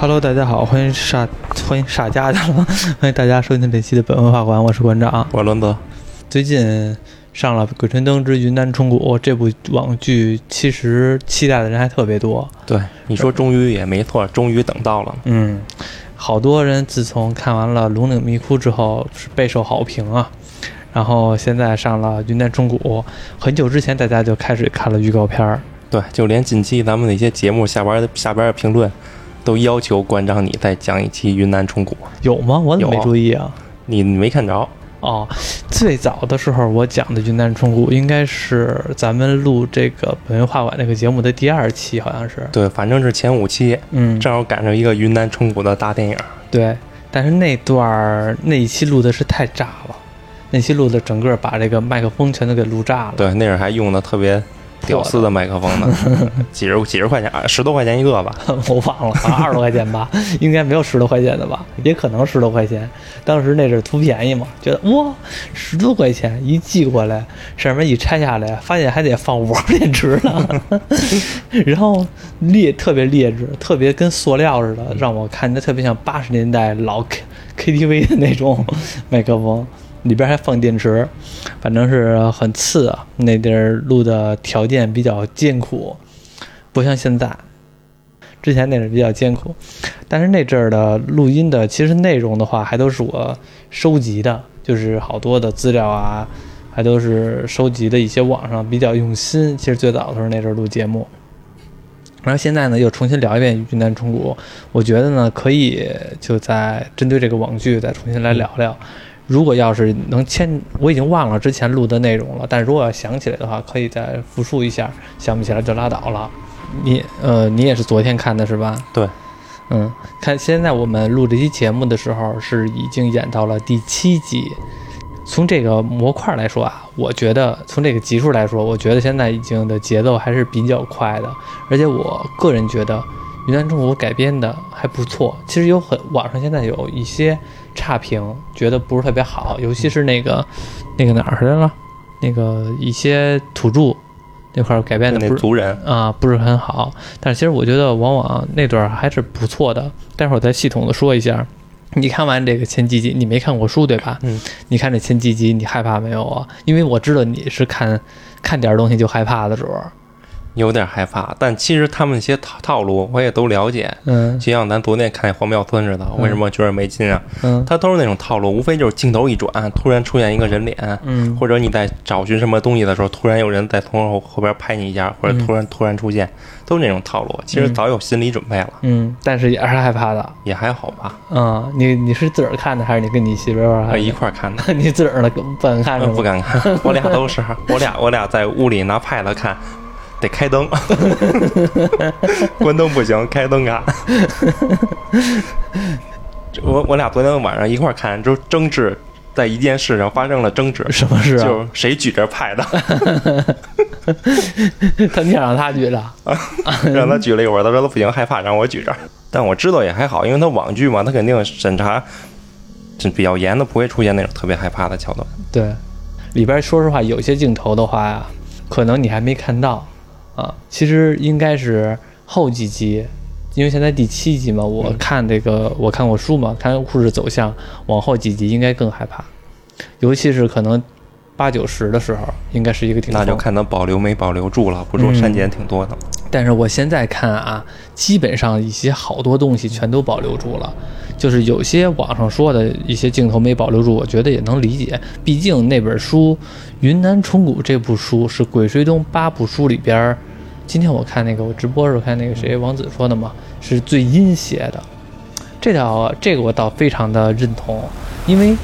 Hello，大家好，欢迎傻欢迎傻家的了，欢迎大家收听这期的本文化馆，我是馆长。我伦德，最近上了《鬼吹灯之云南虫谷》这部网剧，其实期待的人还特别多。对你说终于也没错，终于等到了。嗯，好多人自从看完了《龙岭迷窟》之后是备受好评啊。然后现在上了《云南虫谷》，很久之前大家就开始看了预告片儿。对，就连近期咱们那些节目下边的下边的评论，都要求馆长你再讲一期云南虫谷。有吗？我怎么没注意啊？你你没看着？哦，最早的时候我讲的云南虫谷应该是咱们录这个本文画馆这个节目的第二期，好像是。对，反正是前五期，嗯，正好赶上一个云南虫谷的大电影。对。但是那段儿那一期录的是太炸了，那期录的整个把这个麦克风全都给录炸了。对，那会儿还用的特别屌丝的麦克风呢，几十几十块钱，啊十多块钱一个吧。我忘了，二十多块钱吧，应该没有十多块钱的吧，也可能十多块钱。当时那是图便宜嘛，觉得哇，十多块钱一寄过来，上面一拆下来，发现还得放五号电池呢，然后劣特别劣质，特别跟塑料似的，让我看着特别像八十年代老 K KTV 的那种麦克风。里边还放电池，反正是很次啊。那地儿录的条件比较艰苦，不像现在。之前那是比较艰苦，但是那阵儿的录音的其实内容的话，还都是我收集的，就是好多的资料啊，还都是收集的一些网上比较用心。其实最早的时候那阵儿录节目，然后现在呢又重新聊一遍《云南虫谷》，我觉得呢可以就在针对这个网剧再重新来聊聊。如果要是能签，我已经忘了之前录的内容了，但如果要想起来的话，可以再复述一下，想不起来就拉倒了。你呃，你也是昨天看的是吧？对，嗯，看现在我们录这期节目的时候是已经演到了第七集。从这个模块来说啊，我觉得从这个集数来说，我觉得现在已经的节奏还是比较快的，而且我个人觉得《云南虫谷》改编的还不错。其实有很网上现在有一些差评，觉得不是特别好，尤其是那个那个哪儿去了，那个一些土著那块儿改编的不是那族人，啊，不是很好。但是其实我觉得往往那段还是不错的。待会儿再系统的说一下。你看完这个前几集，你没看过书对吧？嗯，你看这前几集，你害怕没有啊？因为我知道你是看看点东西就害怕的主儿。有点害怕，但其实他们那些套套路我也都了解。嗯就像咱昨天看黄庙村似的，为什么觉得没劲啊？嗯他都是那种套路，无非就是镜头一转，突然出现一个人脸，嗯或者你在找寻什么东西的时候，突然有人在从后后边拍你一下，或者突然、突然出现，都是那种套路。其实早有心理准备了，嗯，但是也是害怕的。也还好吧。嗯，你你是自个儿看的，还是你跟你媳妇儿？一块儿看的，你自个儿的不敢看是吗？不敢看，我俩都是，我俩我俩在屋里拿 pad 看，得开灯，关灯不行，开灯看。这我我俩昨天晚上一块看，就争执，在一件事上发生了争执，什么事啊？就是谁举着 pad，他你想让他举着？让他举了一会儿，他说他不行，害怕，让我举着。但我知道也还好，因为他网剧嘛，他肯定审查是比较严的，不会出现那种特别害怕的桥段。对，里边说实话，有些镜头的话呀，可能你还没看到啊。其实应该是后几集，因为现在第七集嘛，我看这个、我看过书嘛，看故事走向，往后几集应该更害怕，尤其是可能八九十的时候，应该是一个顶峰。那就看他保留没保留住了，不说删减挺多的。但是我现在看啊，基本上一些好多东西全都保留住了，就是有些网上说的一些镜头没保留住，我觉得也能理解。毕竟那本书《云南虫谷》这部书是《鬼吹灯》八部书里边儿，今天我看那个我直播时候看那个谁王子说的嘛，是最阴邪的。这条这个我倒非常的认同，因为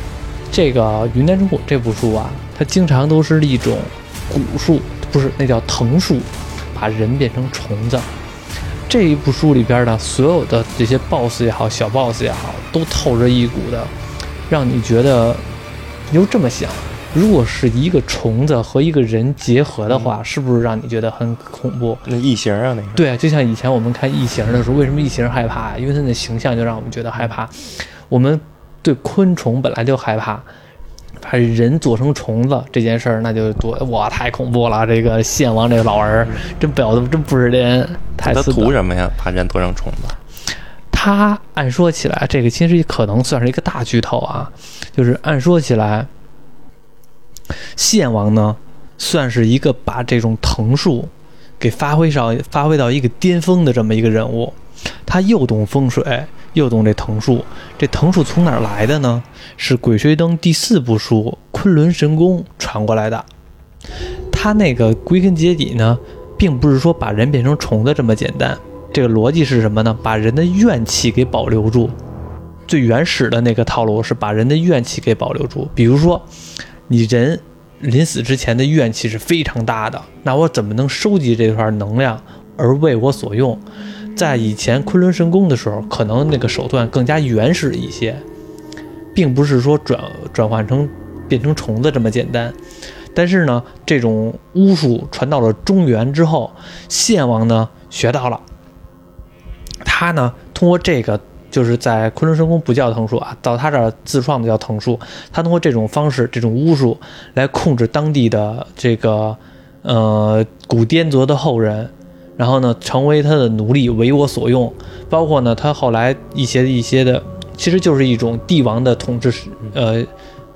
这个《云南虫谷》这部书啊，它经常都是一种蛊术，不是那叫藤术，把人变成虫子。这一部书里边的所有的这些 BOSS 也好，小 BOSS 也好，都透着一股的，让你觉得，你就这么想，如果是一个虫子和一个人结合的话，是不是让你觉得很恐怖？那异形啊，那个对，就像以前我们看异形的时候，为什么异形害怕？因为它的形象就让我们觉得害怕。我们对昆虫本来就害怕，把人做成虫子这件事儿，那就多哇，太恐怖了！这个献王这个老儿，真婊子真不是人，太他图什么呀？把人做成虫子？他他按说起来，这个其实可能算是一个大剧透啊，就是按说起来，献王呢算是一个把这种藤术给发挥上发挥到一个巅峰的这么一个人物，他又懂风水，又懂这藤术。这藤术从哪儿来的呢？是《鬼吹灯》第四部书《昆仑神功》传过来的。他那个归根结底呢，并不是说把人变成虫子这么简单。这个逻辑是什么呢？把人的怨气给保留住。最原始的那个套路是把人的怨气给保留住。比如说，你人临死之前的怨气是非常大的，那我怎么能收集这块能量而为我所用？在以前昆仑神功的时候，可能那个手段更加原始一些，并不是说转转换成变成虫子这么简单。但是呢，这种巫术传到了中原之后，献王呢学到了。他呢，通过这个，就是在昆仑神宫不叫藤树啊，到他这儿自创的叫藤树。他通过这种方式，这种巫术来控制当地的这个呃古滇族的后人，然后呢，成为他的奴隶，为我所用。包括呢，他后来一些一些的，其实就是一种帝王的统治呃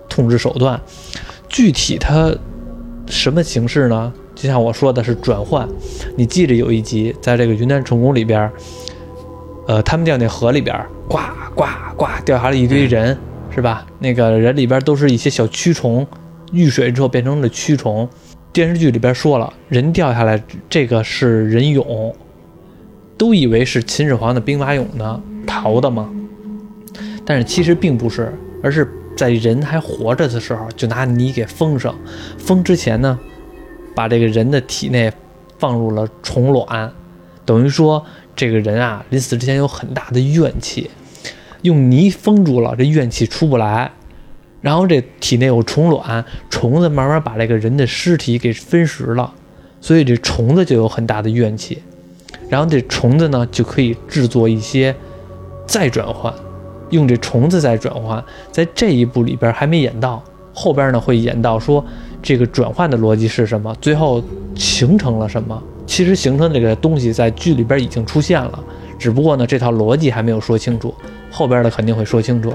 统治手段。具体他什么形式呢？就像我说的是转换。你记着有一集在这个云南成功里边。呃，他们掉那河里边，呱呱呱掉下来一堆人，是吧？那个人里边都是一些小蛆虫，遇水之后变成了蛆虫。电视剧里边说了，人掉下来这个是人俑，都以为是秦始皇的兵马俑呢，逃的吗？但是其实并不是，而是在人还活着的时候就拿泥给封上，封之前呢，把这个人的体内放入了虫卵，等于说。这个人啊，临死之前有很大的怨气，用泥封住了，这怨气出不来。然后这体内有虫卵，虫子慢慢把这个人的尸体给分食了，所以这虫子就有很大的怨气。然后这虫子呢，就可以制作一些再转换，用这虫子再转换。在这一步里边还没演到，后边呢会演到说这个转换的逻辑是什么，最后形成了什么。其实形成这个东西在剧里边已经出现了，只不过呢这套逻辑还没有说清楚，后边的肯定会说清楚。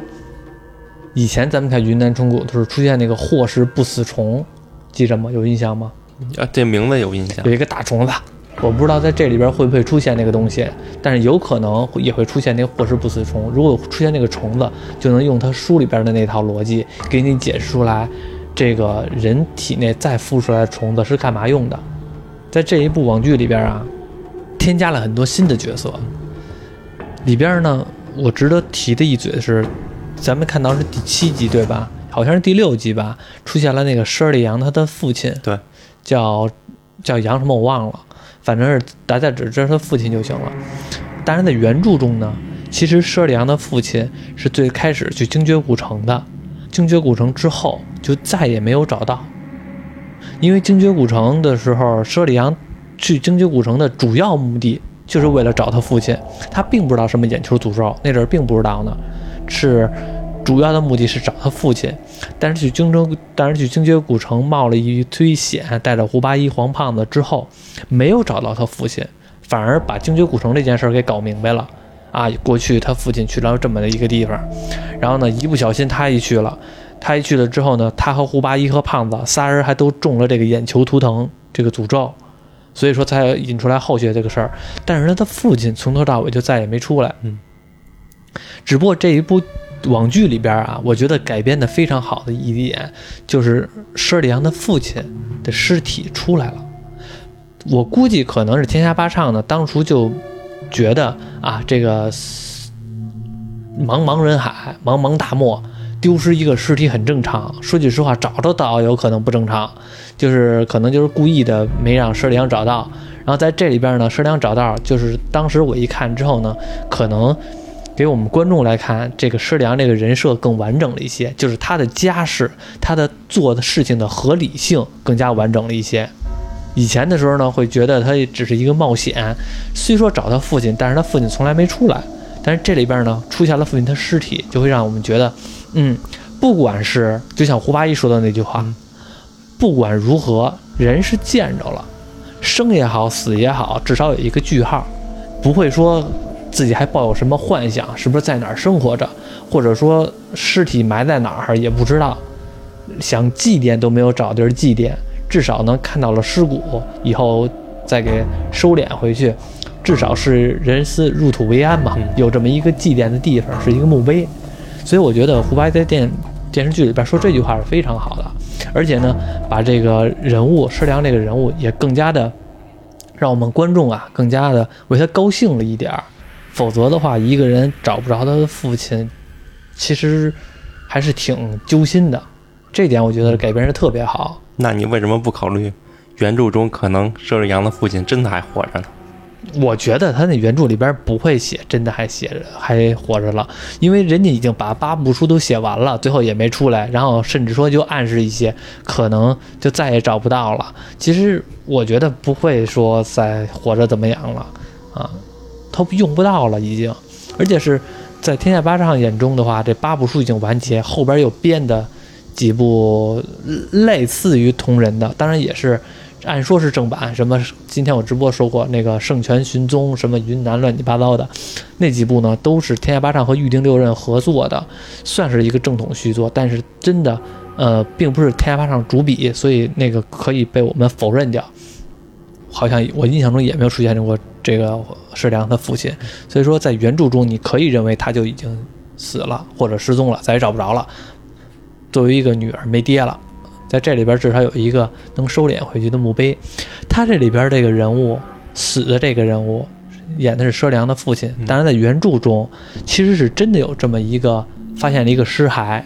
以前咱们看云南虫谷都是出现那个霍氏不死虫，记着吗？有印象吗？啊，这名字有印象。有一个大虫子，我不知道在这里边会不会出现那个东西，但是有可能也会出现那个霍氏不死虫。如果出现那个虫子，就能用他书里边的那套逻辑给你解释出来，这个人体内再孵出来的虫子是干嘛用的。在这一部网剧里边啊，添加了很多新的角色。里边呢，我值得提的一嘴是，咱们看到是第七集对吧？好像是第六集吧，出现了那个施里阳他的父亲，对，叫叫杨什么我忘了，反正是大家只知道他父亲就行了。当然在原著中呢，其实施里阳的父亲是最开始去精绝古城的，精绝古城之后就再也没有找到。因为精绝古城的时候，舍里阳去精绝古城的主要目的就是为了找他父亲。他并不知道什么眼球诅咒，那阵儿并不知道呢。是主要的目的是找他父亲。但是去京城，但是去精绝古城冒了一堆险，带着胡八一、黄胖子之后，没有找到他父亲，反而把精绝古城这件事儿给搞明白了。啊，过去他父亲去了这么的一个地方，然后呢，一不小心他一去了。他一去了之后呢，他和胡八一和胖子仨人还都中了这个眼球图腾这个诅咒，所以说才引出来后续这个事儿。但是他的父亲从头到尾就再也没出来。嗯，只不过这一部网剧里边啊，我觉得改编的非常好的一点就是施里阳的父亲的尸体出来了。我估计可能是天下八唱呢，当初就觉得啊，这个茫茫人海，茫茫大漠。丢失一个尸体很正常，说句实话，找得到有可能不正常，就是可能就是故意的没让佘良找到。然后在这里边呢，佘良找到，就是当时我一看之后呢，可能给我们观众来看，这个佘良这个人设更完整了一些，就是他的家世，他的做的事情的合理性更加完整了一些。以前的时候呢，会觉得他只是一个冒险，虽说找他父亲，但是他父亲从来没出来。但是这里边呢，出现了父亲的尸体，就会让我们觉得。嗯，不管是就像胡八一说的那句话，不管如何，人是见着了，生也好，死也好，至少有一个句号，不会说自己还抱有什么幻想，是不是在哪儿生活着，或者说尸体埋在哪儿也不知道，想祭奠都没有找地儿祭奠，至少能看到了尸骨，以后再给收敛回去，至少是人死入土为安嘛，有这么一个祭奠的地方，是一个墓碑。所以我觉得胡巴在电电视剧里边说这句话是非常好的，而且呢，把这个人物施良这个人物也更加的让我们观众啊更加的为他高兴了一点儿。否则的话，一个人找不着他的父亲，其实还是挺揪心的。这点我觉得改编是特别好。那你为什么不考虑原著中可能佘日阳的父亲真的还活着呢？我觉得他那原著里边不会写真的还写着还活着了，因为人家已经把八部书都写完了，最后也没出来，然后甚至说就暗示一些可能就再也找不到了。其实我觉得不会说再活着怎么样了啊，他用不到了已经，而且是在天下八上眼中的话，这八部书已经完结，后边又编的几部类似于同人的，当然也是。按说是正版，什么今天我直播说过那个《圣泉寻踪》，什么云南乱七八糟的那几部呢，都是天下八唱和预定六刃合作的，算是一个正统续作。但是真的，呃，并不是天下八唱主笔，所以那个可以被我们否认掉。好像我印象中也没有出现过这个世良他父亲，所以说在原著中你可以认为他就已经死了或者失踪了，再也找不着了。作为一个女儿没爹了。在这里边至少有一个能收敛回去的墓碑。他这里边这个人物死的这个人物，演的是佘良的父亲。当然，在原著中其实是真的有这么一个发现了一个尸骸，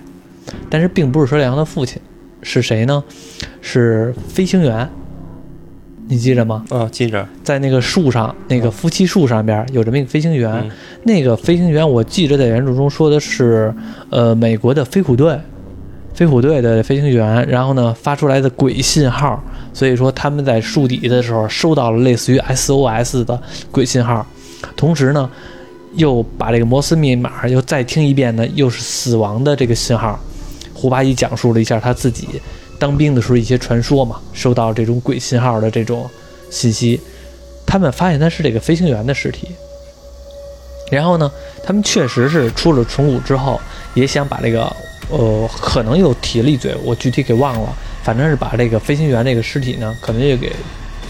但是并不是佘良的父亲，是谁呢？是飞行员。你记着吗？啊，记着。在那个树上，那个夫妻树上边有这么一个飞行员。那个飞行员，我记着在原著中说的是，呃，美国的飞虎队。飞虎队的飞行员，然后呢发出来的鬼信号，所以说他们在树底的时候收到了类似于 SOS 的鬼信号，同时呢又把这个摩斯密码又再听一遍呢，又是死亡的这个信号。胡八一讲述了一下他自己当兵的时候一些传说嘛，收到这种鬼信号的这种信息，他们发现他是这个飞行员的尸体，然后呢，他们确实是出了虫谷之后，也想把这个。呃，可能又提了一嘴，我具体给忘了。反正是把这个飞行员这个尸体呢，可能又给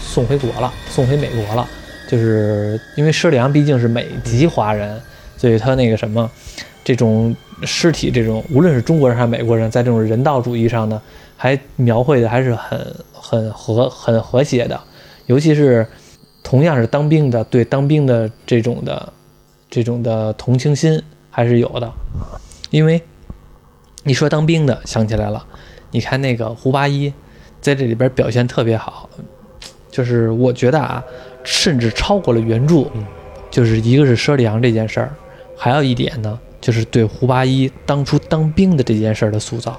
送回国了，送回美国了。就是因为施里昂毕竟是美籍华人，所以他那个什么，这种尸体，这种无论是中国人还是美国人，在这种人道主义上呢，还描绘的还是很很和很和谐的。尤其是同样是当兵的，对当兵的这种的这种的同情心还是有的，因为。你说当兵的想起来了，你看那个胡八一，在这里边表现特别好，就是我觉得啊，甚至超过了原著。就是一个是佘丽阳这件事儿，还有一点呢，就是对胡八一当初当兵的这件事儿的塑造。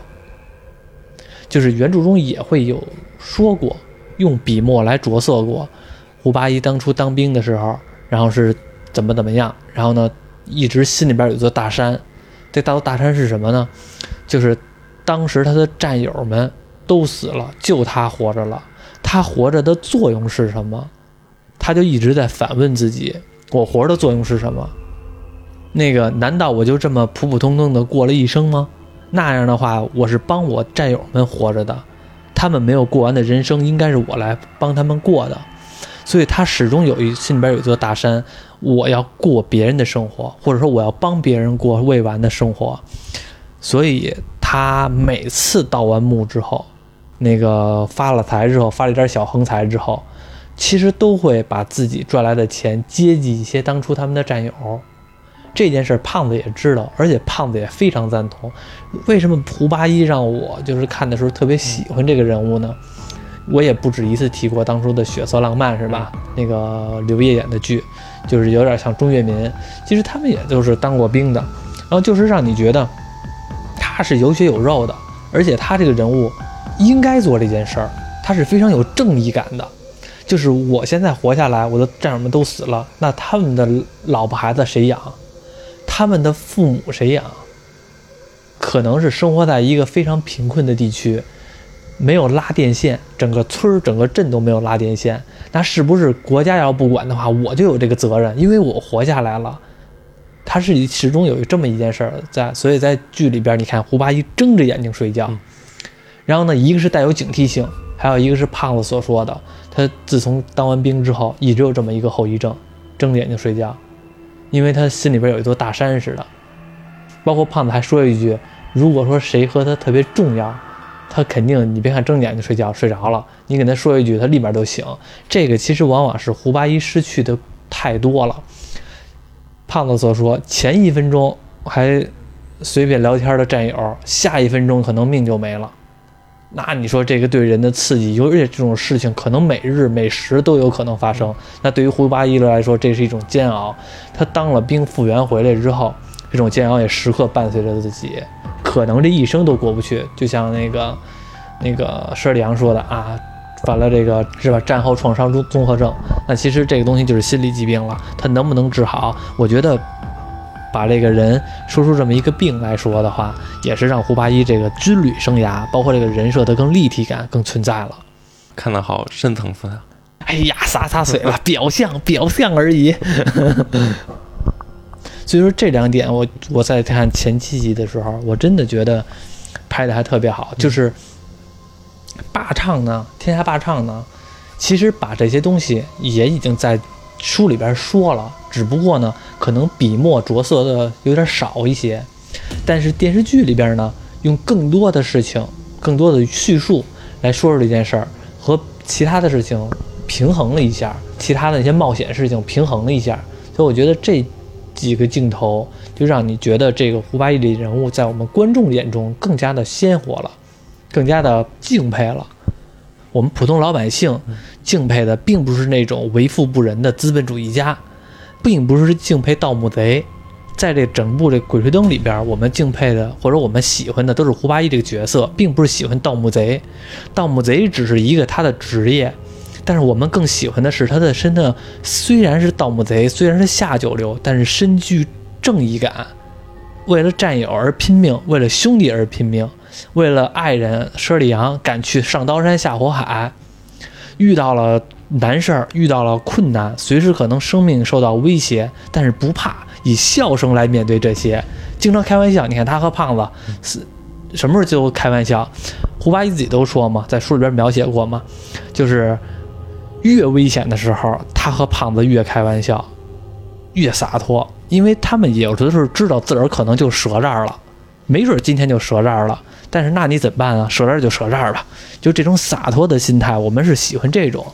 就是原著中也会有说过，用笔墨来着色过，胡八一当初当兵的时候，然后是怎么怎么样，然后呢，一直心里边有座大山，这大大山是什么呢？就是当时他的战友们都死了，就他活着了。他活着的作用是什么？他就一直在反问自己：我活着的作用是什么？那个难道我就这么普普通通的过了一生吗？那样的话，我是帮我战友们活着的，他们没有过完的人生，应该是我来帮他们过的。所以他始终有一心里边有一座大山，我要过别人的生活，或者说我要帮别人过未完的生活。所以他每次盗完墓之后，那个发了财之后，发了一点小横财之后，其实都会把自己赚来的钱接济一些当初他们的战友。这件事胖子也知道，而且胖子也非常赞同。为什么胡八一让我就是看的时候特别喜欢这个人物呢？我也不止一次提过当初的血色浪漫，是吧？那个刘烨演的剧，就是有点像钟跃民。其实他们也都是当过兵的，然后就是让你觉得。他是有血有肉的，而且他这个人物应该做这件事儿，他是非常有正义感的。就是我现在活下来，我的战友们都死了，那他们的老婆孩子谁养？他们的父母谁养？可能是生活在一个非常贫困的地区，没有拉电线，整个村儿、整个镇都没有拉电线。那是不是国家要不管的话，我就有这个责任？因为我活下来了，他是始终有这么一件事儿在，所以在剧里边，你看胡八一睁着眼睛睡觉，嗯然后呢，一个是带有警惕性，还有一个是胖子所说的，他自从当完兵之后，一直有这么一个后遗症，睁着眼睛睡觉，因为他心里边有一座大山似的。包括胖子还说一句，如果说谁和他特别重要，他肯定你别看睁眼睛睡觉睡着了，你给他说一句，他立马就醒。这个其实往往是胡八一失去的太多了。胖子所说，前一分钟还随便聊天的战友，下一分钟可能命就没了。那你说这个对人的刺激，尤其这种事情可能每日每时都有可能发生。那对于胡八一来说，这是一种煎熬。他当了兵复员回来之后，这种煎熬也时刻伴随着自己，可能这一生都过不去。就像那个那个施里昂说的啊，犯了这个是吧战后创伤综综合症。那其实这个东西就是心理疾病了，他能不能治好？我觉得。把这个人说出这么一个病来说的话，也是让胡八一这个军旅生涯，包括这个人设的更立体感更存在了。看得好深层次啊！哎呀，洒洒水了，表象表象而已。所以说这两点，我我在看前七集的时候，我真的觉得拍的还特别好。就是霸唱呢，天下霸唱呢，其实把这些东西也已经在书里边说了，只不过呢，可能笔墨着色的有点少一些。但是电视剧里边呢，用更多的事情、更多的叙述来说说这件事儿，和其他的事情平衡了一下，其他的那些冒险事情平衡了一下。所以我觉得这几个镜头就让你觉得这个胡八一的人物在我们观众眼中更加的鲜活了，更加的敬佩了。我们普通老百姓敬佩的并不是那种为富不仁的资本主义家，并不是敬佩盗墓贼。在这整部这《鬼吹灯》里边，我们敬佩的或者我们喜欢的都是胡八一这个角色，并不是喜欢盗墓贼。盗墓贼只是一个他的职业，但是我们更喜欢的是他的身上虽然是盗墓贼，虽然是下九流，但是身具正义感，为了战友而拼命，为了兄弟而拼命，为了爱人佘里阳敢去上刀山下火海，遇到了难事儿，遇到了困难，随时可能生命受到威胁，但是不怕，以笑声来面对这些，经常开玩笑。你看他和胖子是什么时候就开玩笑？胡八一自己都说嘛，在书里边描写过嘛，就是越危险的时候，他和胖子越开玩笑，越洒脱，因为他们有的时候知道自个儿可能就折这儿了，没准今天就折这儿了。但是那你怎么办啊？折这儿就折这儿吧，就这种洒脱的心态，我们是喜欢这种，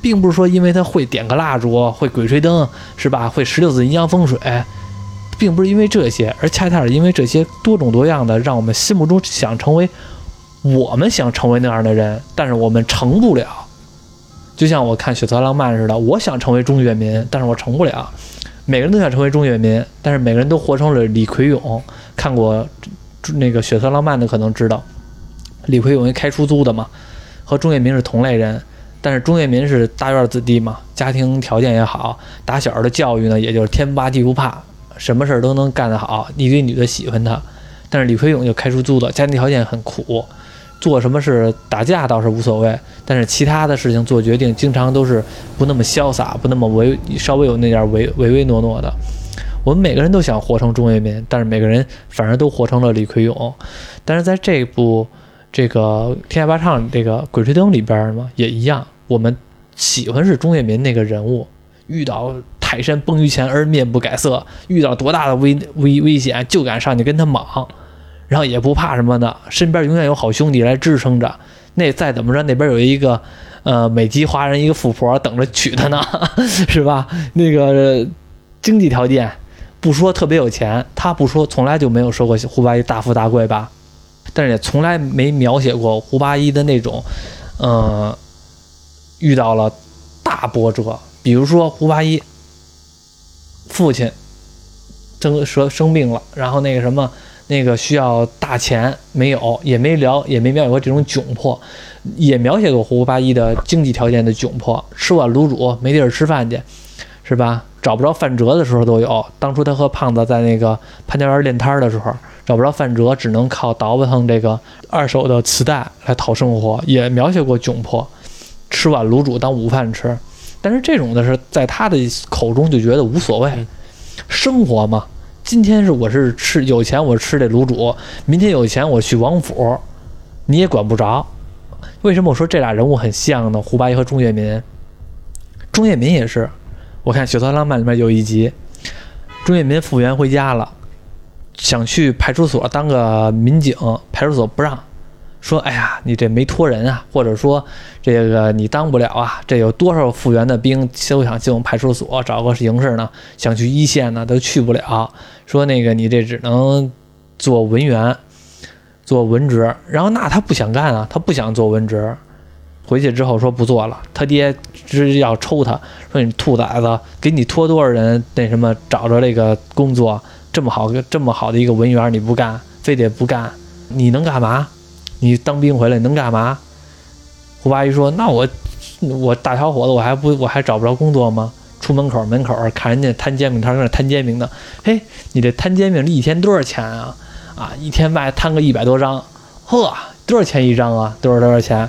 并不是说因为他会点个蜡烛，会鬼吹灯，是吧？会十六字阴阳风水，并不是因为这些，而恰恰是因为这些多种多样的，让我们心目中想成为我们想成为那样的人，但是我们成不了。就像我看《血色浪漫》似的，我想成为钟跃民，但是我成不了。每个人都想成为钟跃民，但是每个人都活成了李奎勇。看过那个《血色浪漫》的可能知道，李奎勇一开出租的嘛，和钟跃民是同类人。但是钟跃民是大院子弟嘛，家庭条件也好，打小的教育呢，也就是天不怕地不怕，什么事儿都能干得好，一堆女的喜欢他。但是李奎勇就开出租的，家庭条件很苦，做什么事打架倒是无所谓，但是其他的事情做决定，经常都是不那么潇洒，不那么唯，稍微有那点唯唯唯诺诺的。我们每个人都想活成钟跃民，但是每个人反而都活成了李奎勇。但是在这部这个《天下霸唱》这个《鬼吹灯》里边嘛，也一样，我们喜欢是钟跃民那个人物，遇到泰山崩于前而面不改色，遇到多大的危危危险就敢上去跟他莽，然后也不怕什么的，身边永远有好兄弟来支撑着。那再怎么着，那边有一个呃美籍华人一个富婆等着娶她呢，是吧？那个经济条件不说特别有钱，他不说从来就没有说过胡八一大富大贵吧，但是也从来没描写过胡八一的那种，呃，遇到了大波折，比如说胡八一父亲生生生病了，然后那个什么。那个需要大钱没有，也没聊，也没描写过这种窘迫，也描写过胡八一的经济条件的窘迫，吃碗卤煮没地儿吃饭去，是吧？找不着饭辙的时候都有。当初他和胖子在那个潘家园练摊的时候，找不着饭辙，只能靠倒腾腾这个二手的磁带来讨生活，也描写过窘迫，吃碗卤煮当午饭吃。但是这种的是在他的口中就觉得无所谓，生活嘛。今天是我是吃有钱我吃这卤煮，明天有钱我去王府，你也管不着。为什么我说这俩人物很像呢？胡八一和钟跃民，钟跃民也是。我看《血色浪漫》里面有一集，钟跃民复员回家了，想去派出所当个民警，派出所不让，说：“哎呀，你这没托人啊，或者说这个你当不了啊，这有多少复员的兵都想进我们派出所找个形式呢，想去一线呢都去不了。说那个你这只能做文员，做文职。然后那他不想干啊，他不想做文职。”回去之后说不做了，他爹直接要抽他，说你兔崽子，给你托多少人那什么找着这个工作，这么好这么好的一个文员你不干，非得不干，你能干嘛？你当兵回来能干嘛？胡八一说，那我我大小伙子我还不我还找不着工作吗？出门口门口看人家摊煎饼摊搁那摊煎饼呢，嘿，你这摊煎饼一天多少钱啊？啊，一天卖摊个一百多张，呵，多少钱一张啊？多少多少钱？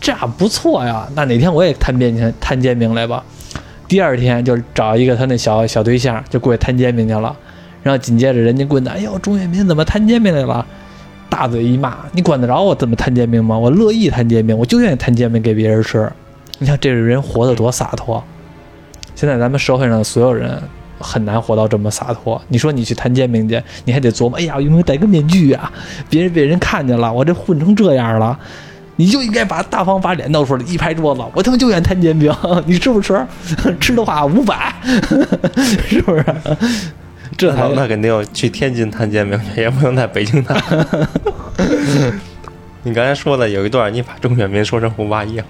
这样不错呀，那哪天我也摊煎饼摊煎饼来吧。第二天就找一个他那小小对象，就过去摊煎饼去了。然后紧接着人家棍子，哎呦，钟跃民怎么摊煎饼来了？大嘴一骂，你管得着我怎么摊煎饼吗？我乐意摊煎饼，我就愿意摊煎饼给别人吃。你看这个人活得多洒脱。现在咱们社会上所有人很难活到这么洒脱。你说你去摊煎饼去，你还得琢磨，哎呀，有没有戴个面具啊？别人被人看见了，我这混成这样了。你就应该把大方把脸露出来，一拍桌子，我他妈就愿摊煎饼，你吃不吃？吃的话五百，是不是？这才那肯定去天津摊煎饼去，也不能在北京摊。你刚才说的有一段，你把钟跃民说成胡八一了，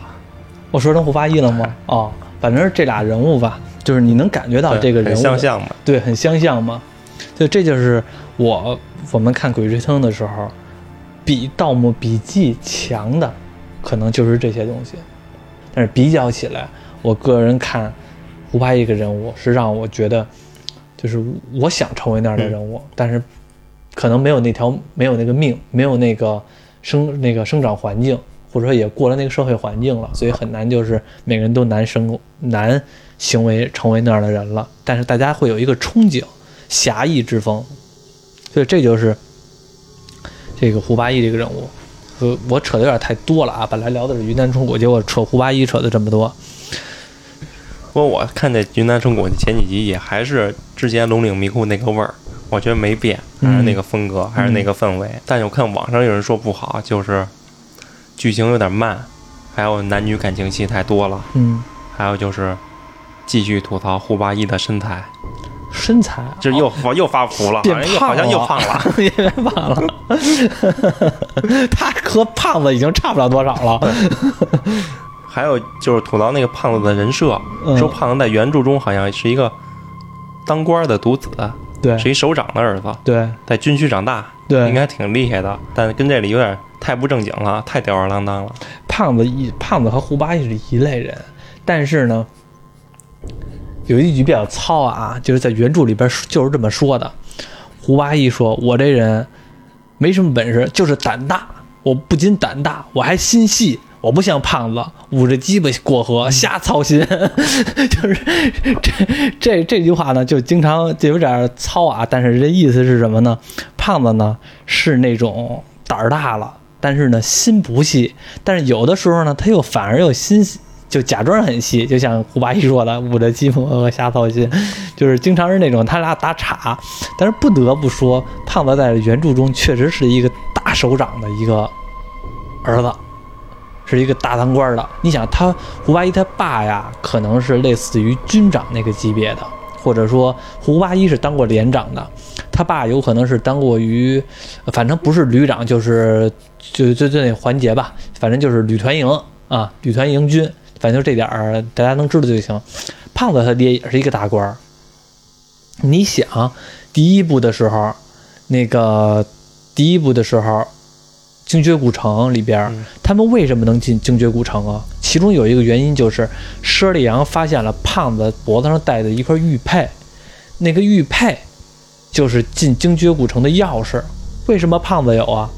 我说成胡八一了吗？哦，反正是这俩人物吧，就是你能感觉到这个人物很相像嘛，对，很相像嘛。就这就是我我们看《鬼吹灯》的时候。比《盗墓笔记》强的，可能就是这些东西。但是比较起来，我个人看胡八一个人物是让我觉得，就是我想成为那样的人物，但是可能没有那条，没有那个命，没有那个生那个生长环境，或者说也过了那个社会环境了，所以很难就是每个人都难生难行为成为那样的人了。但是大家会有一个憧憬，侠义之风，所以这就是。这个胡八一这个人物，呃，我扯的有点太多了啊！本来聊的是云南虫谷，结果扯胡八一扯的这么多。不过我看这云南虫谷前几集也还是之前龙岭迷窟那个味儿，我觉得没变，还是那个风格，还是那个氛围。但是我看网上有人说不好，就是剧情有点慢，还有男女感情戏太多了。嗯，还有就是继续吐槽胡八一的身材。身材就是又又发福了，变胖好像又胖了，也变胖了。他和胖子已经差不了多少了。还有就是吐槽那个胖子的人设，说胖子在原著中好像是一个当官的独子，对，是一首长的儿子，对，在军区长大，对，应该挺厉害的。但跟这里有点太不正经了，太吊儿郎当了。胖子一胖子和胡八一是一类人，但是呢。有一句比较糙啊，就是在原著里边就是这么说的。胡八一说：“我这人没什么本事，就是胆大。我不仅胆大，我还心细。我不像胖子，捂着鸡巴过河，瞎操心。就是这这这句话呢，就经常就有点糙啊。但是这意思是什么呢？胖子呢是那种胆儿大了，但是呢心不细。但是有的时候呢，他又反而又心细。”就假装很细，就像胡八一说的，捂着鸡巴和瞎操心，就是经常是那种他俩打岔。但是不得不说，胖子在原著中确实是一个大手掌的一个儿子，是一个大当官的。你想，他胡八一他爸呀，可能是类似于军长那个级别的，或者说胡八一是当过连长的，他爸有可能是当过于，反正不是旅长，就是就就就那环节吧，反正就是旅团营啊，旅团营军。反正就这点儿，大家能知道就行。胖子他爹也是一个大官儿。你想，第一部的时候，那个第一部的时候，精绝古城里边，他们为什么能进精绝古城啊？其中有一个原因就是佘丽阳发现了胖子脖子上戴的一块玉佩，那个玉佩就是进精绝古城的钥匙。为什么胖子有啊？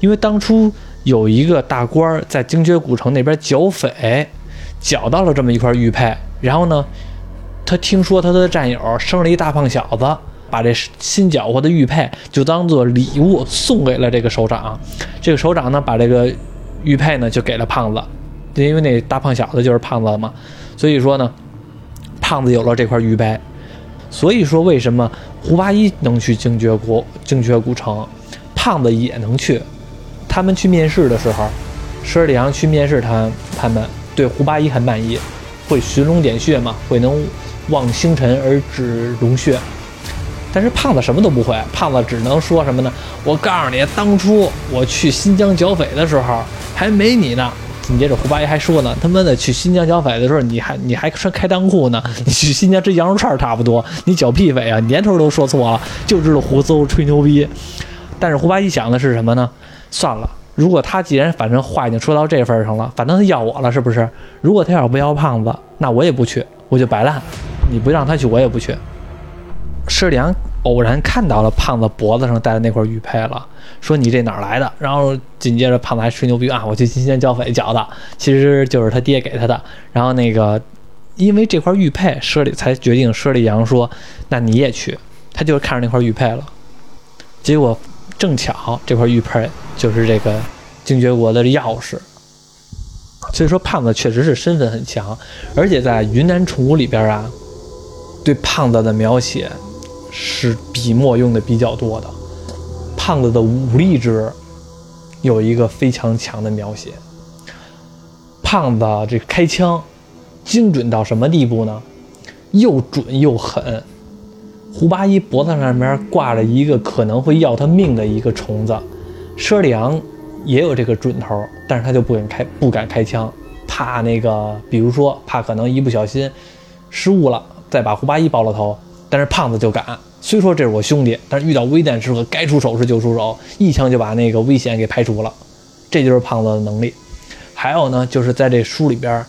因为当初。有一个大官在精绝古城那边剿匪，剿到了这么一块玉佩。然后呢，他听说他的战友生了一大胖小子，把这新缴获的玉佩就当做礼物送给了这个首长。这个首长呢，把这个玉佩呢就给了胖子，因为那大胖小子就是胖子嘛。所以说呢，胖子有了这块玉佩。所以说，为什么胡八一能去精绝古、精绝古城，胖子也能去？他们去面试的时候，十二里阳去面试他，他们对胡八一很满意，会寻龙点穴嘛，会能望星辰而指龙穴。但是胖子什么都不会，胖子只能说什么呢？我告诉你，当初我去新疆剿匪的时候，还没你呢。紧接着胡八一还说呢，他妈的去新疆剿匪的时候，你还你还穿开裆裤呢？你去新疆吃羊肉串差不多，你剿屁匪啊？年头都说错了，就知道胡诌吹牛逼。但是胡八一想的是什么呢？算了，如果他既然反正话已经说到这份上了，反正他要我了，是不是？如果他要不要胖子，那我也不去，我就摆烂。你不让他去，我也不去。施良偶然看到了胖子脖子上戴的那块玉佩了，说你这哪儿来的？然后紧接着胖子还吹牛逼啊，我去新疆剿匪剿的，其实就是他爹给他的。然后那个因为这块玉佩，舍利才决定舍利阳说，那你也去。他就是看上那块玉佩了，结果正巧这块玉佩就是这个精绝国的钥匙。所以说胖子确实是身份很强，而且在云南虫谷里边啊，对胖子的描写。是笔墨用的比较多的，胖子的武力值有一个非常强的描写。胖子这开枪精准到什么地步呢？又准又狠。胡八一脖子上面挂着一个可能会要他命的一个虫子，佘里昂也有这个准头，但是他就不敢开不敢开枪，怕那个，比如说怕可能一不小心失误了，再把胡八一爆了头。但是胖子就敢，虽说这是我兄弟，但是遇到危难时刻该出手时就出手，一枪就把那个危险给排除了，这就是胖子的能力。还有呢，就是在这书里边，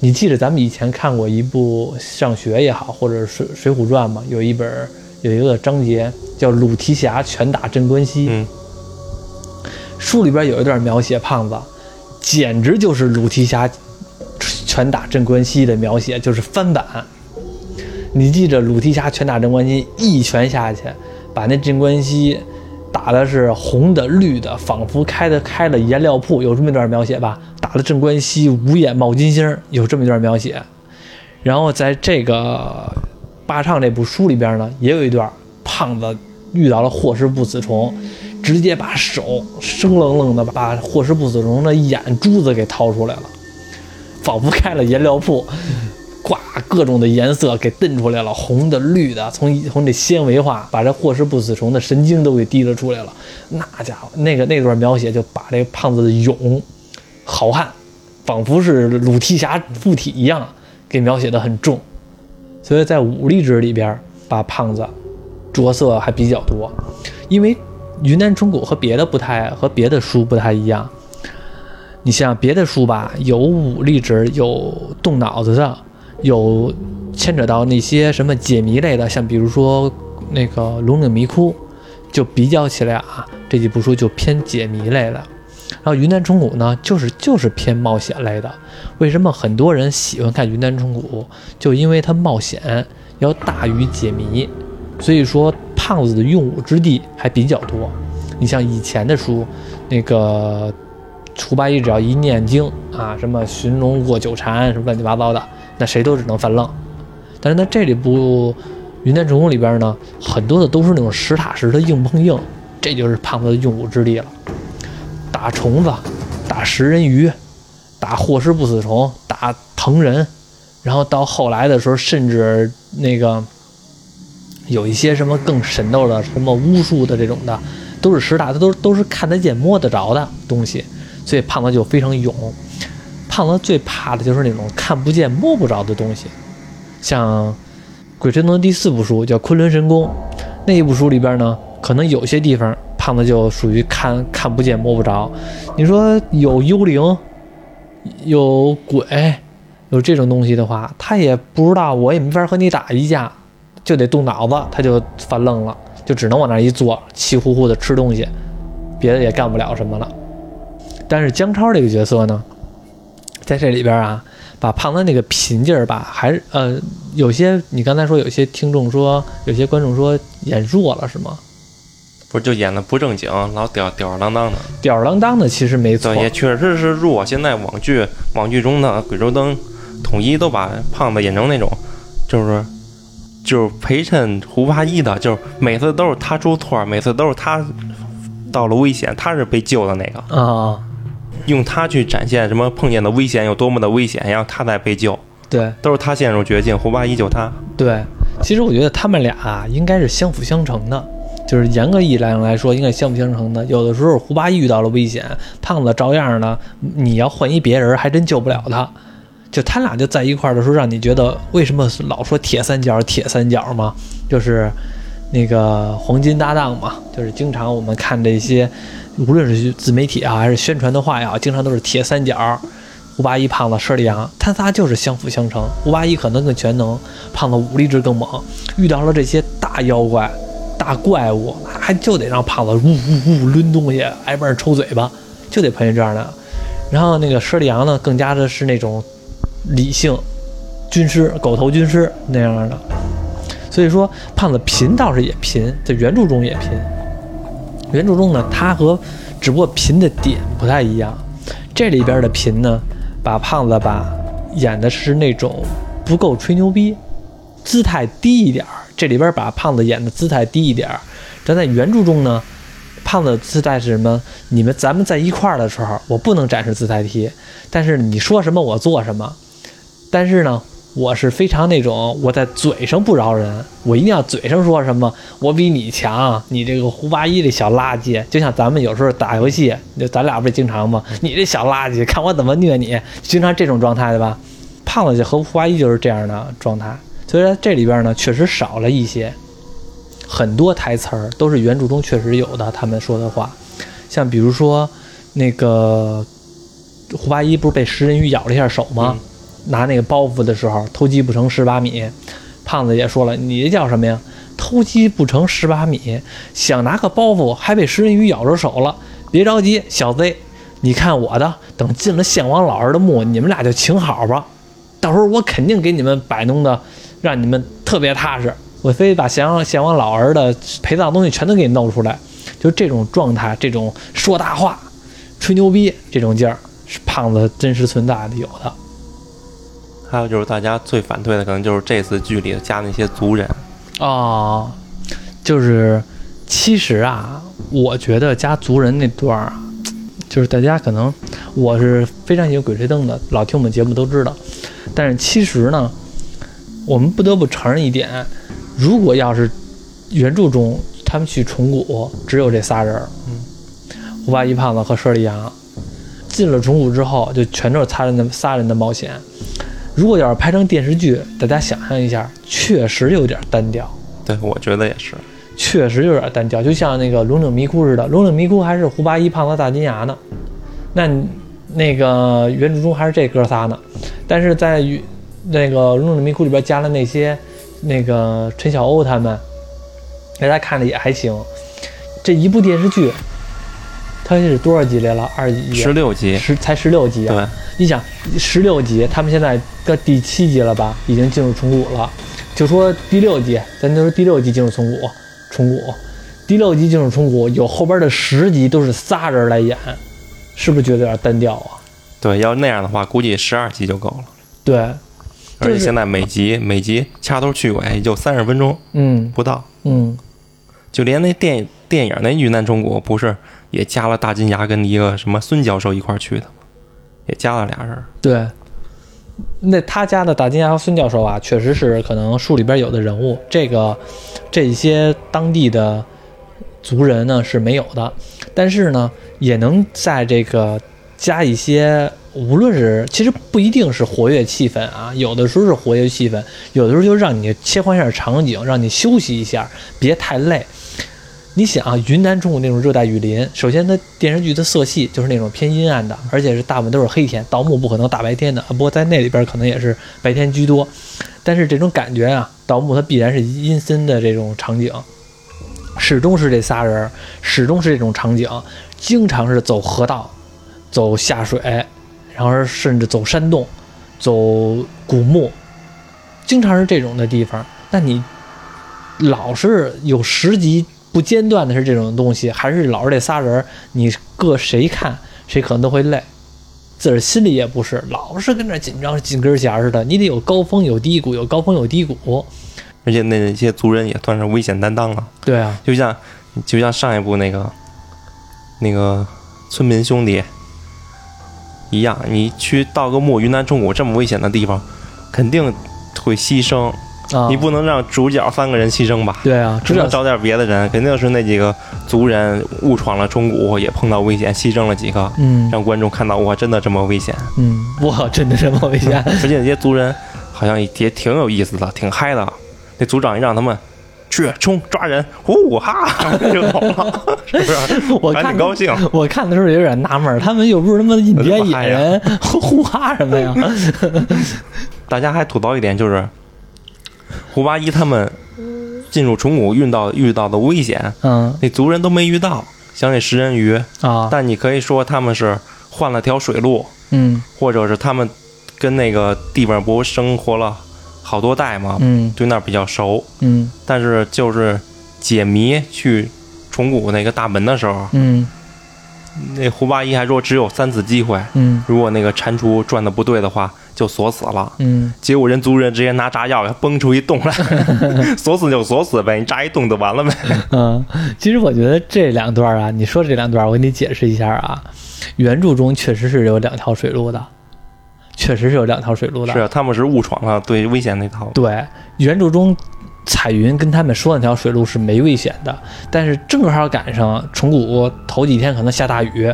你记得咱们以前看过一部上学也好，或者是《水浒传》嘛，有一本有一个章节叫鲁提辖拳打镇关西。嗯。书里边有一段描写胖子，简直就是鲁提辖拳打镇关西的描写，就是翻版。你记着，鲁提辖拳打镇关西，一拳下去，把那镇关西打的是红的、绿的，仿佛开的开了颜料铺，有这么一段描写吧？打的镇关西五眼冒金星，有这么一段描写。然后在这个《霸唱》这部书里边呢，也有一段，胖子遇到了霍氏不死虫，直接把手生冷冷的把霍氏不死虫的眼珠子给掏出来了，仿佛开了颜料铺。挂各种的颜色给瞪出来了，红的、绿的，从从这纤维化把这霍氏不死虫的神经都给滴了出来了。那家伙，那个那段描写就把这胖子的勇、好汉，仿佛是鲁提辖附体一样，给描写的很重。所以在武力值里边，把胖子着色还比较多。因为云南虫谷和别的不太和别的书不太一样，你像别的书吧，有武力值，有动脑子的。有牵扯到那些什么解谜类的，像比如说那个《龙岭迷窟》，就比较起来啊，这几部书就偏解谜类的。然后《云南虫谷》呢，就是就是偏冒险类的。为什么很多人喜欢看《云南虫谷》？就因为它冒险要大于解谜，所以说胖子的用武之地还比较多。你像以前的书，那个胡八一只要一念经啊，什么寻龙过九禅，什么乱七八糟的。那谁都只能翻愣，但是在这里部《云南虫谷》里边呢，很多的都是那种实打实的硬碰硬，这就是胖子的用武之地了。打虫子，打食人鱼，打霍氏不死虫，打藤人，然后到后来的时候，甚至那个有一些什么更神斗的，什么巫术的这种的，都是实打，他都都是看得见、摸得着的东西，所以胖子就非常勇。胖子最怕的就是那种看不见摸不着的东西，像《鬼吹灯》第四部书叫《昆仑神功》，那一部书里边呢，可能有些地方胖子就属于看看不见摸不着。你说有幽灵、有鬼、有这种东西的话，他也不知道，我也没法和你打一架，就得动脑子，他就犯愣了，就只能往那一坐，气呼呼的吃东西，别的也干不了什么了。但是姜超这个角色呢？在这里边啊，把胖子那个贫劲儿吧，还是呃，有些你刚才说有些听众说，有些观众说演弱了是吗？不是就演的不正经，老吊吊儿郎当的。吊儿郎当的其实没错，，也确实是弱。现在网剧网剧中的鬼州灯，统一都把胖子演成那种，就是就是陪衬胡八一的，就是每次都是他出错，每次都是他到了危险，他是被救的那个，啊，用他去展现什么碰见的危险有多么的危险，然后他再被救，对都是他陷入绝境，胡八一救他。对，其实我觉得他们俩啊应该是相辅相成的，就是严格意义上来说，应该相辅相成的。有的时候胡八一遇到了危险，胖子照样呢，你要换一别人，还真救不了他。就他俩就在一块儿的时候，让你觉得为什么老说铁三角铁三角嘛，就是那个黄金搭档嘛，就是经常我们看这些，无论是自媒体啊还是宣传的话呀，经常都是铁三角。胡八一、胖子、佘丽阳，他仨就是相辅相成。胡八一可能更全能，胖子武力值更猛。遇到了这些大妖怪、大怪物，还就得让胖子呜呜呜抡东西，挨边儿抽嘴巴，就得碰见这样的。然后那个佘丽阳呢，更加的是那种理性军师、狗头军师那样的。所以说，胖子贫倒是也贫，在原著中也贫。原著中呢，他和只不过贫的点不太一样。这里边的贫呢，把胖子吧演的是那种不够吹牛逼，姿态低一点儿。这里边把胖子演的姿态低一点儿。但在原著中呢，胖子姿态是什么？你们咱们在一块儿的时候，我不能展示姿态低，但是你说什么我做什么。但是呢，我是非常那种我在嘴上不饶人，我一定要嘴上说什么我比你强，你这个胡八一这小垃圾，就像咱们有时候打游戏，就咱俩不是经常吗？你这小垃圾，看我怎么虐你，经常这种状态对吧？胖子就和胡八一就是这样的状态，所以说这里边呢确实少了一些，很多台词儿都是原著中确实有的，他们说的话，像比如说那个胡八一不是被食人鱼咬了一下手吗？拿那个包袱的时候，偷鸡不成蚀把米。胖子也说了，你这叫什么呀？偷鸡不成蚀把米，想拿个包袱还被食人鱼咬着手了。别着急，小子，你看我的，等进了献王老儿的墓，你们俩就请好吧。到时候我肯定给你们摆弄的，让你们特别踏实。我非把献王献王老儿的陪葬东西全都给你弄出来。就这种状态，这种说大话、吹牛逼这种劲儿，是胖子真实存在的有的。还有就是大家最反对的，可能就是这次剧里加那些族人，哦，就是其实啊，我觉得加族人那段儿啊，就是大家可能我是非常喜欢《鬼吹灯》的，老听我们节目都知道。但是其实呢，我们不得不承认一点，如果要是原著中他们去重谷，只有这仨人儿，嗯，胡八一、胖子和佘丽阳，进了重谷之后，就全都是仨人的仨人的冒险。如果要是拍成电视剧，大家想象一下，确实有点单调。对我觉得也是。确实有点单调，就像那个龙岭迷窟似的，龙岭迷窟还是胡八一、胖子、大金牙呢，那你那个原著中还是这哥仨呢，但是在于那个龙岭迷窟里边加了那些那个陈小欧他们，大家看着也还行。这一部电视剧，它是多少集来了？二集？十六集，十才十六集啊！对，你想十六集，他们现在到第七集了吧？已经进入重谷了。就说第六集，咱就说第六集进入重谷，重谷，第六集进入重谷，有后边的十集都是仨人来演，是不是觉得有点单调啊？对，要那样的话，估计十二集就够了。对，而且现在每集每集掐头去尾也就三十分钟嗯不到，嗯，就连那电电影那《遇难中国》不是也加了大金牙跟一个什么孙教授一块儿去的？也加了俩人。对。那他家的大金牙和孙教授啊，确实是可能书里边有的人物，这个这些当地的族人呢是没有的，但是呢，也能在这个加一些，无论是其实不一定是活跃气氛啊，有的时候是活跃气氛，有的时候就让你切换一下场景，让你休息一下，别太累。你想啊，云南中午那种热带雨林，首先它电视剧的色系就是那种偏阴暗的，而且是大部分都是黑天，盗墓不可能大白天的，不过在那里边可能也是白天居多。但是这种感觉啊，盗墓它必然是阴森的这种场景，始终是这仨人，始终是这种场景，经常是走河道，走下水，然后甚至走山洞，走古墓，经常是这种的地方。那你老是有十集不间断的是这种东西，还是老是这仨人，你搁谁看谁可能都会累，自个儿心里也不是，老是跟那紧张紧跟弦似的。你得有高峰有低谷，有高峰有低谷。而且那些族人也算是危险担当了，对啊，就像就像上一部那个那个村民兄弟一样，你去盗个墓，云南中谷这么危险的地方，肯定会牺牲。啊，你不能让主角三个人牺牲吧？对啊，只能找点别的人，肯定是那几个族人误闯了中谷，也碰到危险，牺牲了几个，嗯让观众看到哇，真的这么危险。嗯，哇，真的这么危险？而且那些族人好像也也挺有意思的，挺嗨的。那族长一让他们去冲抓人，呼哈 就走了，是不是？我看挺高兴。我看的时候有点纳闷，他们又不是他妈印第安野人，呼哈什么呀？大家还吐槽一点，就是胡八一他们进入虫谷遇到遇到的危险，嗯那族人都没遇到，像那食人鱼。啊，但你可以说他们是换了条水路，嗯或者是他们跟那个地方不生活了好多代嘛？嗯对那儿比较熟。嗯但是就是解谜去虫谷那个大门的时候，嗯那胡八一还说只有三次机会，嗯如果那个蟾蜍转的不对的话，就锁死了。嗯结果人族人直接拿炸药给崩出一洞来，锁死就锁死呗，你炸一洞就完了呗。嗯，其实我觉得这两段啊，你说这两段，我给你解释一下啊。原著中确实是有两条水路的，确实是有两条水路的。是，啊他们是误闯了对危险那套。对，原著中彩云跟他们说那条水路是没危险的，但是正好赶上虫谷头几天可能下大雨，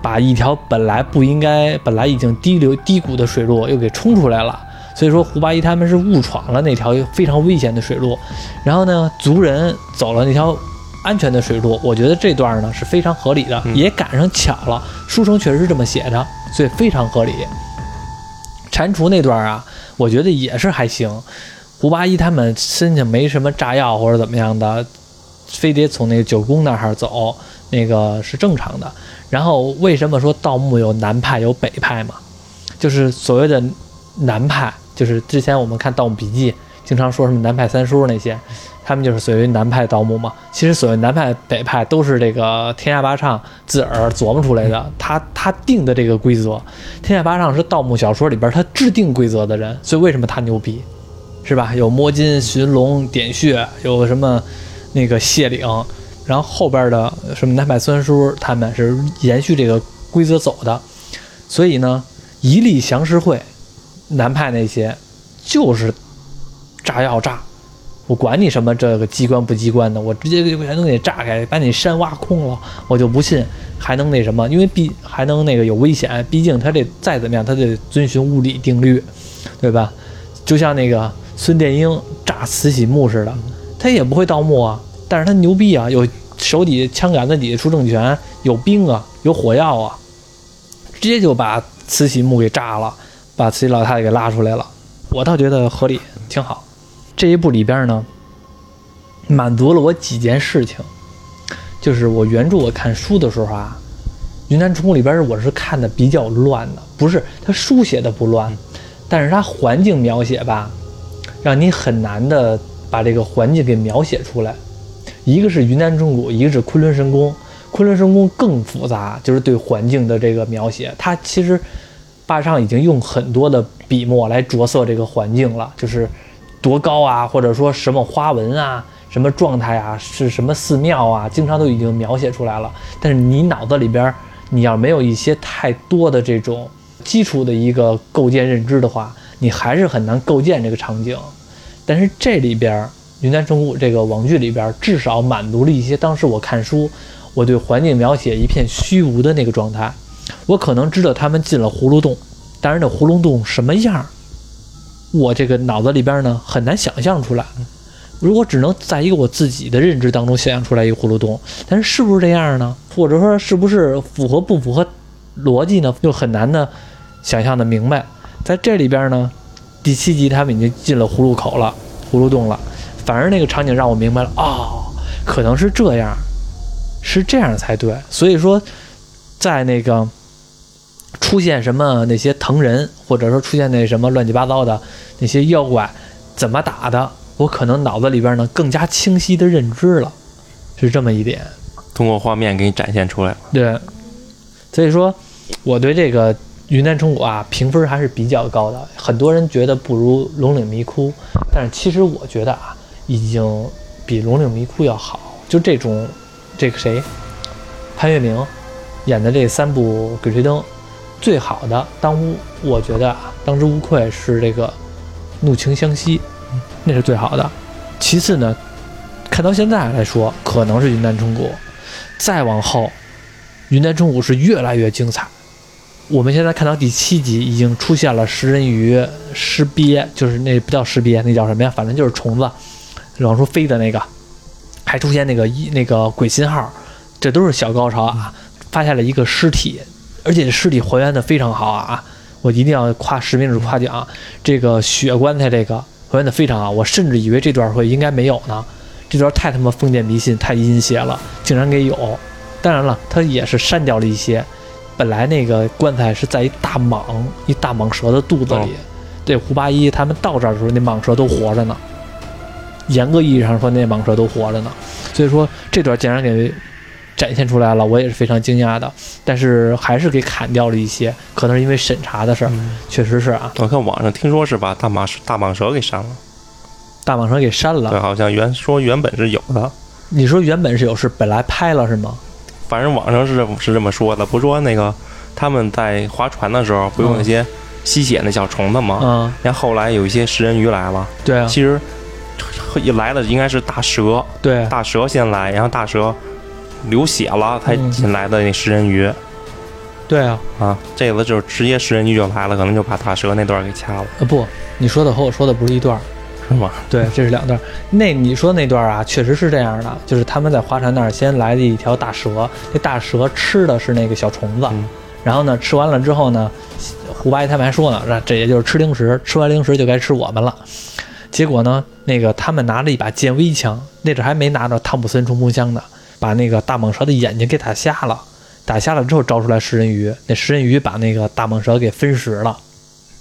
把一条本来不应该、本来已经低流低谷的水路又给冲出来了。所以说胡八一他们是误闯了那条非常危险的水路，然后呢，族人走了那条安全的水路。我觉得这段呢是非常合理的，嗯也赶上巧了，书中确实是这么写的，所以非常合理。蟾蜍那段啊，我觉得也是还行。胡八一他们身上没什么炸药或者怎么样的，非得从那个九宫那儿走，那个是正常的。然后为什么说盗墓有南派有北派嘛？就是所谓的南派，就是之前我们看《盗墓笔记》经常说什么南派三叔那些，他们就是所谓南派盗墓嘛。其实所谓南派北派都是这个天下八唱自个儿琢磨出来的，他他定的这个规则。天下八唱是盗墓小说里边他制定规则的人，所以为什么他牛逼？是吧？有摸金、寻龙、点穴，有什么那个谢岭，然后后边的什么南派三叔他们是延续这个规则走的，所以呢，一力降十会，南派那些就是炸药炸，我管你什么这个机关不机关的，我直接就全都给你炸开，把你山挖空了，我就不信还能那什么，因为毕还能那个有危险，毕竟他这再怎么样，他得遵循物理定律，对吧？就像那个孙殿英炸慈禧墓似的，他也不会盗墓啊，但是他牛逼啊，有手底下枪杆子底下出政权，有兵啊，有火药啊，直接就把慈禧墓给炸了，把慈禧老太太给拉出来了。我倒觉得合理，挺好。这一部里边呢，满足了我几件事情，就是我原著我看书的时候啊，云南虫谷里边我是看的比较乱的，不是他书写的不乱，但是他环境描写吧，让你很难的把这个环境给描写出来。一个是云南钟谷，一个是昆仑神宫。昆仑神宫更复杂，就是对环境的这个描写，它其实坝上已经用很多的笔墨来着色这个环境了，就是多高啊，或者说什么花纹啊，什么状态啊，是什么寺庙啊，经常都已经描写出来了。但是你脑子里边，你要没有一些太多的这种基础的一个构建认知的话，你还是很难构建这个场景。但是这里边云南虫谷这个网剧里边，至少满足了一些当时我看书，我对环境描写一片虚无的那个状态。我可能知道他们进了葫芦洞，但是那葫芦洞什么样，我这个脑子里边呢很难想象出来。如果只能在一个我自己的认知当中想象出来一个葫芦洞，但是是不是这样呢？或者说是不是符合不符合逻辑呢？就很难的想象的明白。在这里边呢，第七集他们已经进了葫芦口了，葫芦洞了。反而那个场景让我明白了，哦，可能是这样，是这样才对。所以说，在那个出现什么那些藤人，或者说出现那什么乱七八糟的那些妖怪，怎么打的，我可能脑子里边呢更加清晰的认知了，是这么一点。通过画面给你展现出来了。对，所以说我对这个云南虫谷啊评分还是比较高的。很多人觉得不如龙岭迷窟，但是其实我觉得啊，已经比龙岭迷窟要好。就这种，这个谁，潘粤明演的这三部《鬼吹灯》，最好的当无，我觉得啊，当之无愧是这个《怒晴湘西》，那是最好的。其次呢，看到现在来说，可能是云南虫谷。再往后，云南虫谷是越来越精彩。我们现在看到第七集已经出现了食人鱼尸鳖，就是那不叫尸鳖，那叫什么呀？反正就是虫子往出飞的那个，还出现那个一那个鬼信号，这都是小高潮啊！发现了一个尸体，而且这尸体还原的非常好啊！我一定要夸实名制夸奖，这个血棺材这个还原的非常好，我甚至以为这段会应该没有呢。这段太他妈封建迷信，太阴邪了，竟然给有。当然了，他也是删掉了一些。本来那个棺材是在一大蟒、一大蟒蛇的肚子里。对胡八一他们到这儿的时候，那蟒蛇都活着呢。严格意义上说，那蟒蛇都活着呢。所以说这段竟然给展现出来了，我也是非常惊讶的。但是还是给砍掉了一些，可能是因为审查的事儿，确实是啊。我看网上听说是把大蟒大蟒蛇给删了。大蟒蛇给删了，对，好像原说原本是有的。你说原本是有，是本来拍了是吗？反正网上是这么是这么说的，不说那个他们在划船的时候不用那些吸血那小虫子吗？嗯。然后后来有一些食人鱼来了，对啊。其实一来的应该是大蛇，对，大蛇先来，然后大蛇流血了才进来的那食人鱼。对啊。啊，这个就是直接食人鱼就来了，可能就把大蛇那段给掐了。呃不，你说的和我说的不是一段。是吗？对，这是两段。那你说那段啊，确实是这样的，就是他们在划船那儿先来了一条大蛇，那大蛇吃的是那个小虫子，然后呢，吃完了之后呢，胡八一他们还说呢，这这也就是吃零食，吃完零食就该吃我们了。结果呢，那个他们拿着一把剑威枪，那阵还没拿着汤普森冲锋枪呢，把那个大蟒蛇的眼睛给打瞎了，打瞎了之后招出来食人鱼，那食人鱼把那个大蟒蛇给分食了。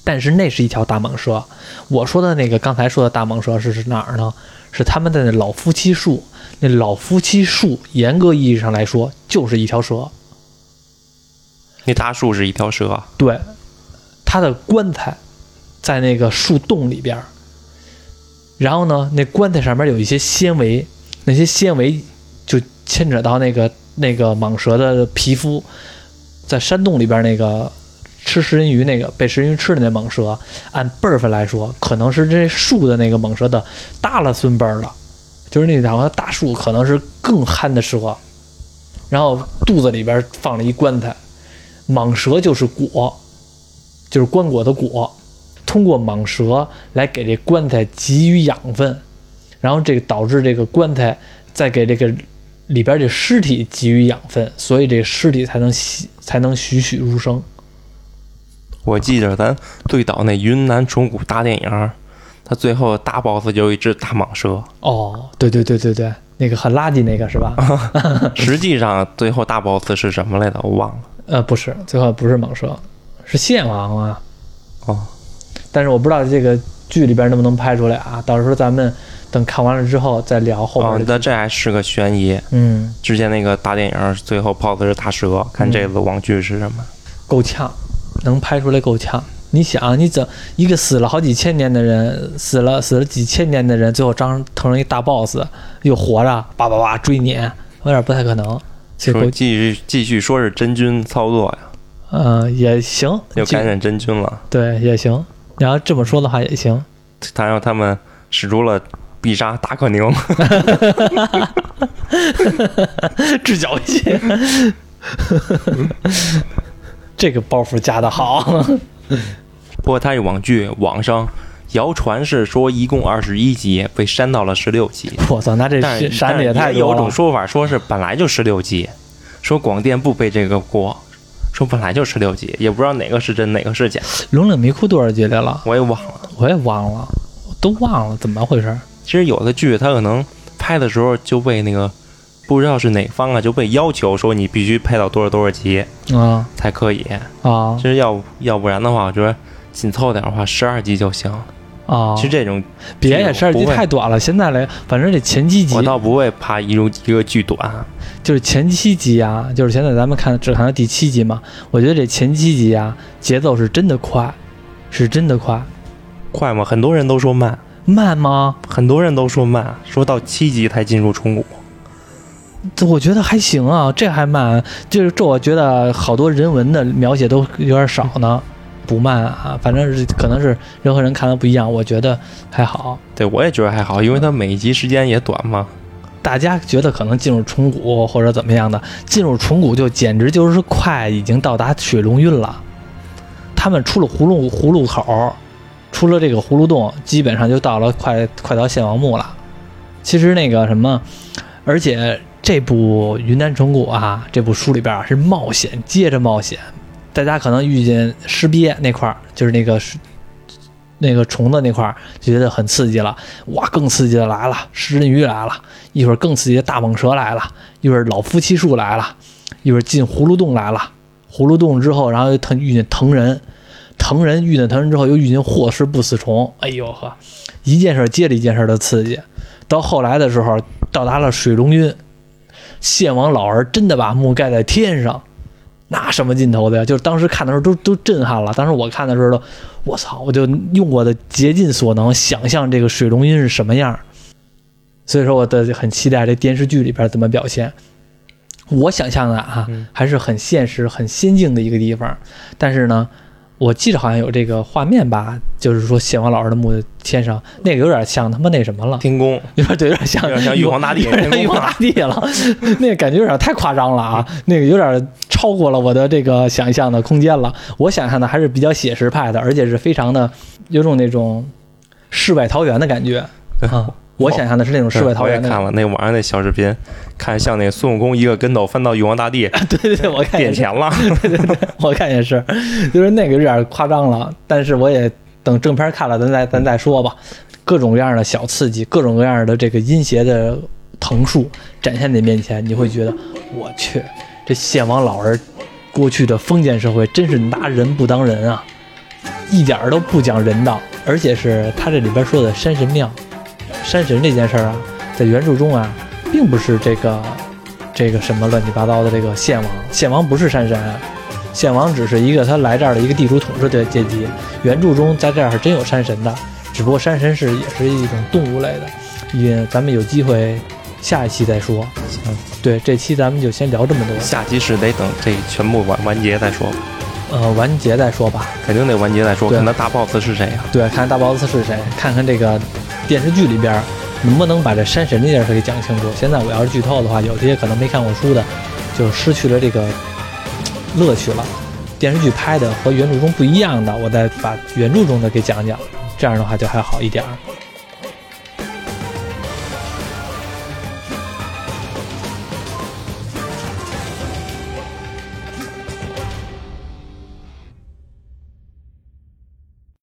但是那是一条大蟒蛇，我说的那个刚才说的大蟒蛇是是哪儿呢？是他们的那老夫妻树，那老夫妻树严格意义上来说就是一条蛇。那大树是一条蛇？对，它的棺材在那个树洞里边，然后呢，那棺材上面有一些纤维，那些纤维就牵扯到那个那个蟒蛇的皮肤，在山洞里边那个。吃食人鱼那个被食人鱼吃的那蟒蛇，按辈分来说，可能是这树的那个蟒蛇的大了孙辈了，就是那两个大树可能是更憨的蛇，然后肚子里边放了一棺材，蟒蛇就是果，就是棺椁的椁，通过蟒蛇来给这棺材给予养分，然后这个导致这个棺材再给这个里边这尸体给予养分，所以这尸体才能才能栩栩如生。我记着咱最早那云南虫谷大电影，它最后大 boss 就有一只大蟒蛇。哦，对对对对对，那个很垃圾那个是吧？实际上最后大 boss 是什么来着？我忘了。呃，不是，最后不是蟒蛇，是蟹王啊。哦，但是我不知道这个剧里边能不能拍出来啊？到时候咱们等看完了之后再聊后边。哦，那这还是个悬疑。嗯。之前那个大电影最后 boss 是大蛇，看这次网剧是什么？够呛。能拍出来够呛，你想，你怎一个死了好几千年的人，死了死了几千年的人，最后张成一大 boss，又活着，叭叭叭追你，有点不太可能。说继续继续说是真菌操作呀？嗯，也行，又感染真菌了。对，也行。你要这么说的话也行。他让他们使出了必杀达克宁，治脚气。这个包袱加的好，不过他这网剧网上谣传是说一共二十一集，被删到了十六集。我操，那这删的也太有种说法说是本来就十六集，说广电不背这个锅，说本来就十六集，也不知道哪个是真哪个是假。龙岭迷窟多少集来了？我也忘了，我也忘了，都忘了怎么回事。其实有的剧它可能拍的时候就被那个不知道是哪方啊就被要求说你必须拍到多少多少集啊才可以。啊其实要要不然的话，我觉得紧凑点的话，十二集就行。啊！其实这种别呀，十二集太短了。现在来，反正这前七集我倒不会怕一种一个剧短，就是前七集啊，就是现在咱们看只看到第七集嘛。我觉得这前七集啊，节奏是真的快，是真的快。快吗？很多人都说慢，慢吗？很多人都说慢，说到七集才进入重谷。这我觉得还行啊，这还慢。就是这，我觉得好多人文的描写都有点少呢。不慢啊，反正是可能是人和人看的不一样，我觉得还好。对我也觉得还好，因为它每一集时间也短嘛。大家觉得可能进入重谷或者怎么样的，进入重谷就简直就是快，已经到达水龙运了。他们出了葫芦葫芦口，出了这个葫芦洞，基本上就到了快快到献王墓了。其实那个什么，而且这部《云南虫谷》啊，这部书里边啊是冒险接着冒险。大家可能遇见尸鳖那块儿，就是那个那个虫子那块儿，就觉得很刺激了。哇，更刺激的来了，食人鱼来了，一会儿更刺激的大蟒蛇来了，一会儿老夫妻树来了，一会儿进葫芦洞来了。葫芦洞之后，然后又遇见藤人，藤人遇见藤人之后，又遇见霍氏不死虫。哎呦呵，一件事接着一件事的刺激。到后来的时候，到达了水龙晕，献王老儿真的把墓盖在天上。那什么劲头的呀！就是当时看的时候都都震撼了。当时我看的时候都，我操！我就用我的竭尽所能想象这个水龙吟是什么样。所以说，我的很期待这电视剧里边怎么表现。我想象的啊，还是很现实、很先进的一个地方。但是呢，我记得好像有这个画面吧，就是说献王老师的墓天上那个有点像他妈那什么了，天宫。有点对，有点像有点像玉皇大帝。玉皇大帝了，那个感觉有点太夸张了啊，那个有点超过了我的这个想象的空间了。我想象的还是比较写实派的，而且是非常的有种那种世外桃源的感觉。啊。我想象的是那种世外桃源的。我也看了那网上那小视频，看像那个孙悟空一个跟头翻到玉皇大帝，对对对，我看点钱了，对对对，我看也是，就是那个有点夸张了。但是我也等正片看了，咱再咱再说吧。各种各样的小刺激，各种各样的这个阴邪的藤树展现在面前，你会觉得我去，这献王老儿过去的封建社会真是拿人不当人啊，一点都不讲人道，而且是他这里边说的山神庙。山神这件事儿啊，在原著中啊，并不是这个这个什么乱七八糟的这个献王，献王不是山神，献王只是一个他来这儿的一个地主统治的阶级。原著中在这儿是真有山神的，只不过山神是也是一种动物类的，也咱们有机会下一期再说。嗯，对，这期咱们就先聊这么多，下期是得等这全部完完结再说。呃，完结再说吧，肯定得完结再说。看他大 boss 是谁啊？对，看大 boss 是谁，看看这个。电视剧里边能不能把这山神这件事给讲清楚？现在我要是剧透的话，有些可能没看过书的，就失去了这个乐趣了。电视剧拍的和原著中不一样的，我再把原著中的给讲讲，这样的话就还好一点儿。